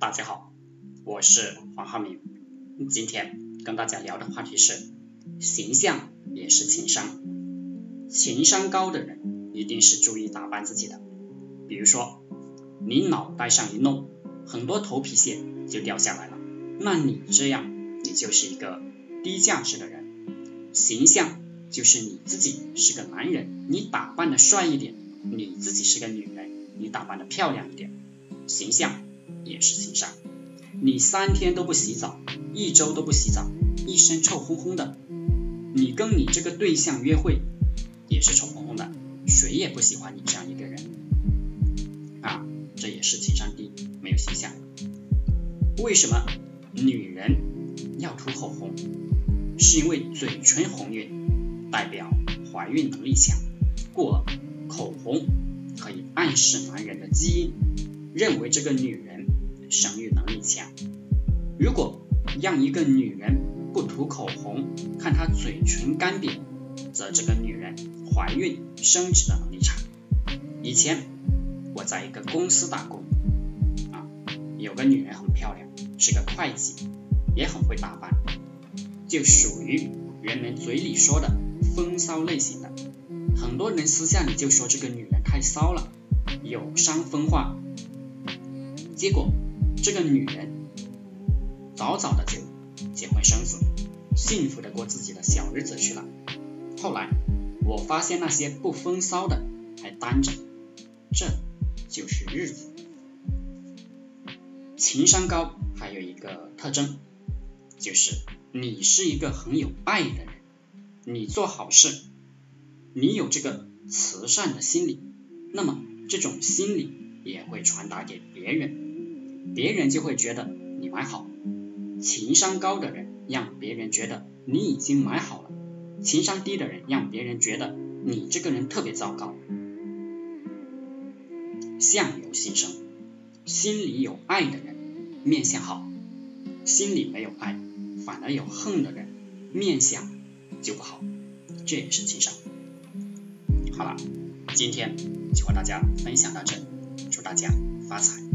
大家好，我是黄浩明。今天跟大家聊的话题是形象也是情商。情商高的人一定是注意打扮自己的。比如说，你脑袋上一弄，很多头皮屑就掉下来了，那你这样，你就是一个低价值的人。形象就是你自己是个男人，你打扮的帅一点；你自己是个女人，你打扮的漂亮一点。形象也是情商。你三天都不洗澡，一周都不洗澡，一身臭烘烘的，你跟你这个对象约会也是臭烘烘的，谁也不喜欢你这样一个人啊，这也是情商低，没有形象。为什么女人要涂口红？是因为嘴唇红晕代表怀孕能力强，故口红可以暗示男人的基因。认为这个女人生育能力强。如果让一个女人不涂口红，看她嘴唇干瘪，则这个女人怀孕生殖的能力差。以前我在一个公司打工，啊，有个女人很漂亮，是个会计，也很会打扮，就属于人们嘴里说的风骚类型的。很多人私下里就说这个女人太骚了，有伤风化。结果，这个女人早早的就结婚生子，幸福的过自己的小日子去了。后来我发现那些不风骚的还单着，这就是日子。情商高还有一个特征，就是你是一个很有爱的人，你做好事，你有这个慈善的心理，那么这种心理也会传达给别人。别人就会觉得你买好，情商高的人让别人觉得你已经买好了，情商低的人让别人觉得你这个人特别糟糕。相由心生，心里有爱的人面相好，心里没有爱反而有恨的人面相就不好，这也是情商。好了，今天就和大家分享到这里，祝大家发财。